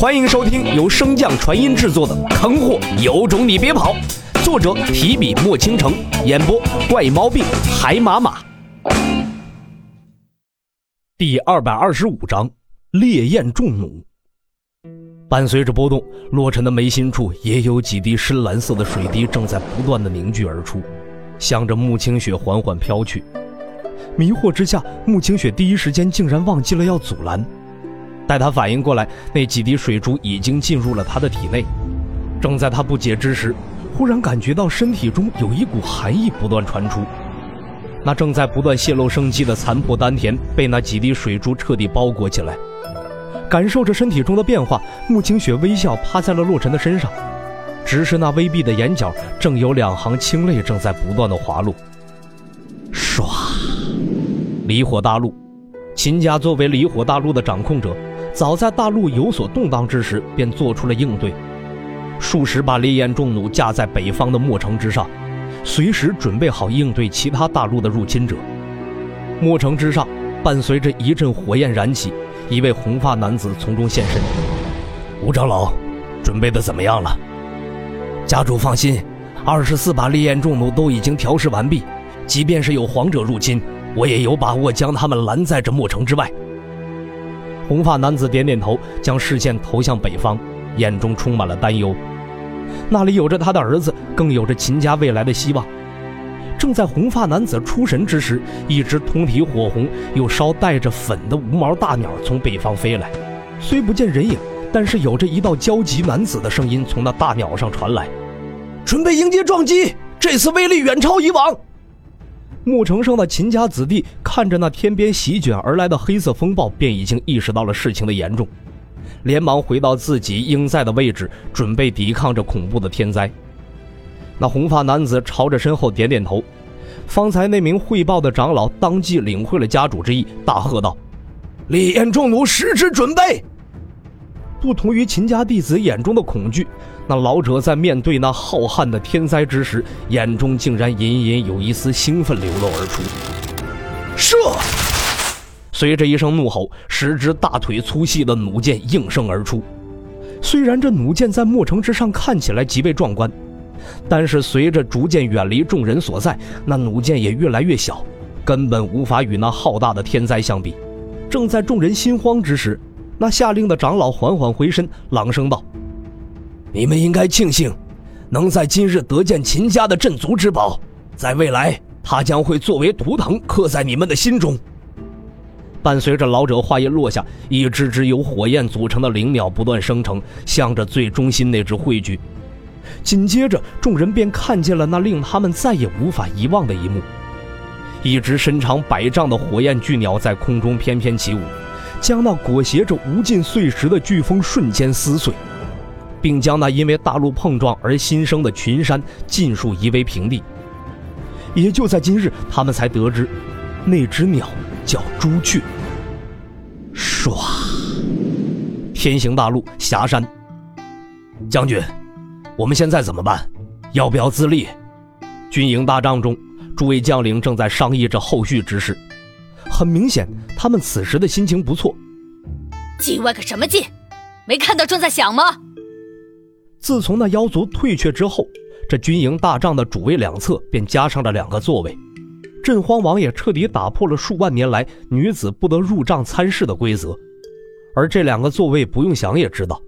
欢迎收听由升降传音制作的《坑货有种你别跑》，作者提笔墨倾城，演播怪毛病海马马。第二百二十五章，烈焰重弩。伴随着波动，洛尘的眉心处也有几滴深蓝色的水滴正在不断的凝聚而出，向着穆清雪缓缓飘去。迷惑之下，穆清雪第一时间竟然忘记了要阻拦。待他反应过来，那几滴水珠已经进入了他的体内。正在他不解之时，忽然感觉到身体中有一股寒意不断传出。那正在不断泄露生机的残破丹田被那几滴水珠彻底包裹起来。感受着身体中的变化，穆清雪微笑趴在了洛尘的身上，只是那微闭的眼角正有两行清泪正在不断的滑落。唰，离火大陆，秦家作为离火大陆的掌控者。早在大陆有所动荡之时，便做出了应对，数十把烈焰重弩架在北方的墨城之上，随时准备好应对其他大陆的入侵者。墨城之上，伴随着一阵火焰燃起，一位红发男子从中现身。吴长老，准备的怎么样了？家主放心，二十四把烈焰重弩都已经调试完毕，即便是有皇者入侵，我也有把握将他们拦在这墨城之外。红发男子点点头，将视线投向北方，眼中充满了担忧。那里有着他的儿子，更有着秦家未来的希望。正在红发男子出神之时，一只通体火红又稍带着粉的无毛大鸟从北方飞来，虽不见人影，但是有着一道焦急男子的声音从那大鸟上传来：“准备迎接撞击，这次威力远超以往。”牧城上的秦家子弟看着那天边席卷而来的黑色风暴，便已经意识到了事情的严重，连忙回到自己应在的位置，准备抵抗这恐怖的天灾。那红发男子朝着身后点点头，方才那名汇报的长老当即领会了家主之意，大喝道：“烈焰重弩，使之准备！”不同于秦家弟子眼中的恐惧。那老者在面对那浩瀚的天灾之时，眼中竟然隐隐有一丝兴奋流露而出。射！随着一声怒吼，十支大腿粗细的弩箭应声而出。虽然这弩箭在墨城之上看起来极为壮观，但是随着逐渐远离众人所在，那弩箭也越来越小，根本无法与那浩大的天灾相比。正在众人心慌之时，那下令的长老缓缓回身，朗声道。你们应该庆幸，能在今日得见秦家的镇族之宝，在未来，它将会作为图腾刻在你们的心中。伴随着老者话音落下，一只只由火焰组成的灵鸟不断生成，向着最中心那只汇聚。紧接着，众人便看见了那令他们再也无法遗忘的一幕：一只身长百丈的火焰巨鸟在空中翩翩起舞，将那裹挟着无尽碎石的飓风瞬间撕碎。并将那因为大陆碰撞而新生的群山尽数夷为平地。也就在今日，他们才得知，那只鸟叫朱雀。唰！天行大陆霞山。将军，我们现在怎么办？要不要自立？军营大帐中，诸位将领正在商议着后续之事。很明显，他们此时的心情不错。劲外个什么劲？没看到正在想吗？自从那妖族退却之后，这军营大帐的主位两侧便加上了两个座位。镇荒王也彻底打破了数万年来女子不得入帐参事的规则。而这两个座位不用想也知道，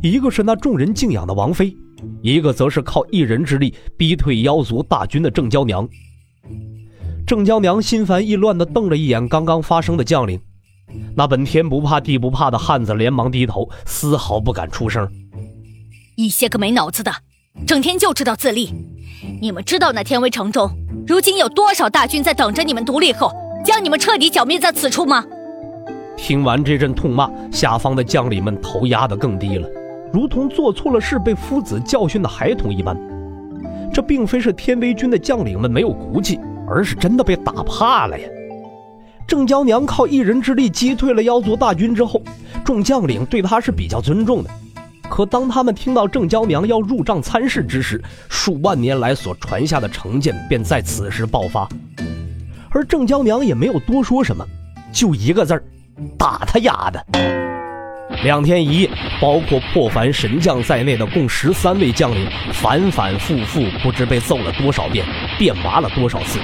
一个是那众人敬仰的王妃，一个则是靠一人之力逼退妖族大军的郑娇娘。郑娇娘心烦意乱地瞪了一眼刚刚发生的将领，那本天不怕地不怕的汉子连忙低头，丝毫不敢出声。一些个没脑子的，整天就知道自立。你们知道那天威城中，如今有多少大军在等着你们独立后，将你们彻底剿灭在此处吗？听完这阵痛骂，下方的将领们头压得更低了，如同做错了事被夫子教训的孩童一般。这并非是天威军的将领们没有骨气，而是真的被打怕了呀。郑娇娘靠一人之力击退了妖族大军之后，众将领对她是比较尊重的。可当他们听到郑娇娘要入帐参事之时，数万年来所传下的成见便在此时爆发。而郑娇娘也没有多说什么，就一个字儿：打他丫的！两天一夜，包括破凡神将在内的共十三位将领，反反复复不知被揍了多少遍，变麻了多少次。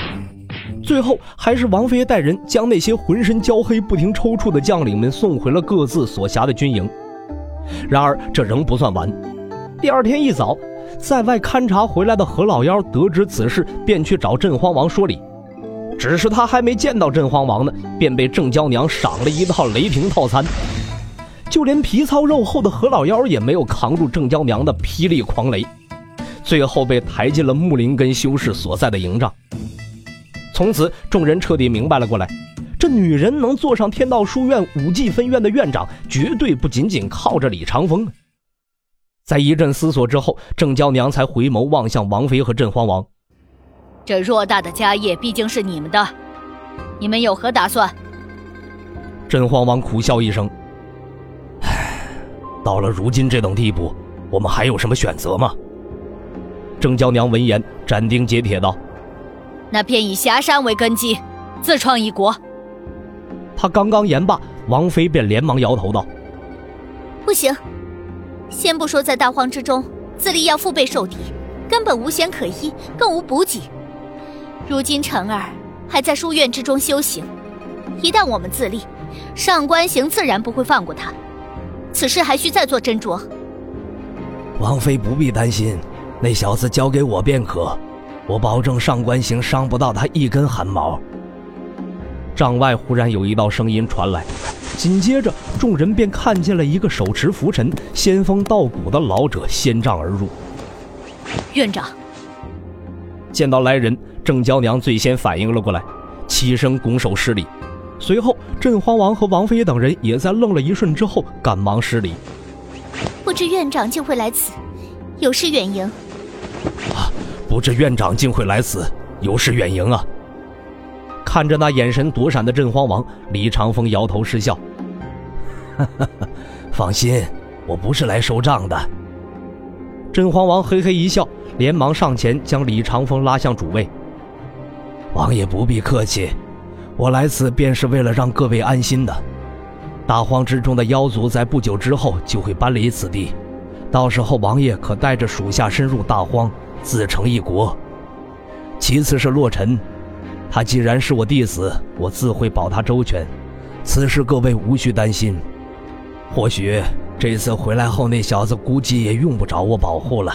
最后，还是王妃带人将那些浑身焦黑、不停抽搐的将领们送回了各自所辖的军营。然而，这仍不算完。第二天一早，在外勘察回来的何老妖得知此事，便去找镇荒王说理。只是他还没见到镇荒王呢，便被郑娇娘赏了一套雷霆套餐。就连皮糙肉厚的何老妖也没有扛住郑娇娘的霹雳狂雷，最后被抬进了木林根修士所在的营帐。从此，众人彻底明白了过来：这女人能坐上天道书院武技分院的院长，绝对不仅仅靠着李长风。在一阵思索之后，郑娇娘才回眸望向王妃和镇荒王：“这偌大的家业毕竟是你们的，你们有何打算？”镇荒王苦笑一声。到了如今这等地步，我们还有什么选择吗？郑娇娘闻言斩钉截铁道：“那便以霞山为根基，自创一国。”他刚刚言罢，王妃便连忙摇头道：“不行，先不说在大荒之中自立要腹背受敌，根本无险可依，更无补给。如今辰儿还在书院之中修行，一旦我们自立，上官行自然不会放过他。”此事还需再做斟酌。王妃不必担心，那小子交给我便可，我保证上官行伤不到他一根汗毛。帐外忽然有一道声音传来，紧接着众人便看见了一个手持拂尘、仙风道骨的老者掀帐而入。院长见到来人，郑娇娘最先反应了过来，起身拱手施礼。随后，镇荒王和王妃等人也在愣了一瞬之后，赶忙施礼。不知院长竟会来此，有失远迎。啊，不知院长竟会来此，有失远迎啊！看着那眼神躲闪的镇荒王，李长风摇头失笑。哈哈，放心，我不是来收账的。镇荒王嘿嘿一笑，连忙上前将李长风拉向主位。王爷不必客气。我来此便是为了让各位安心的。大荒之中的妖族在不久之后就会搬离此地，到时候王爷可带着属下深入大荒，自成一国。其次是洛尘，他既然是我弟子，我自会保他周全。此事各位无需担心。或许这次回来后，那小子估计也用不着我保护了。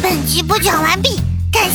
本集播讲完毕。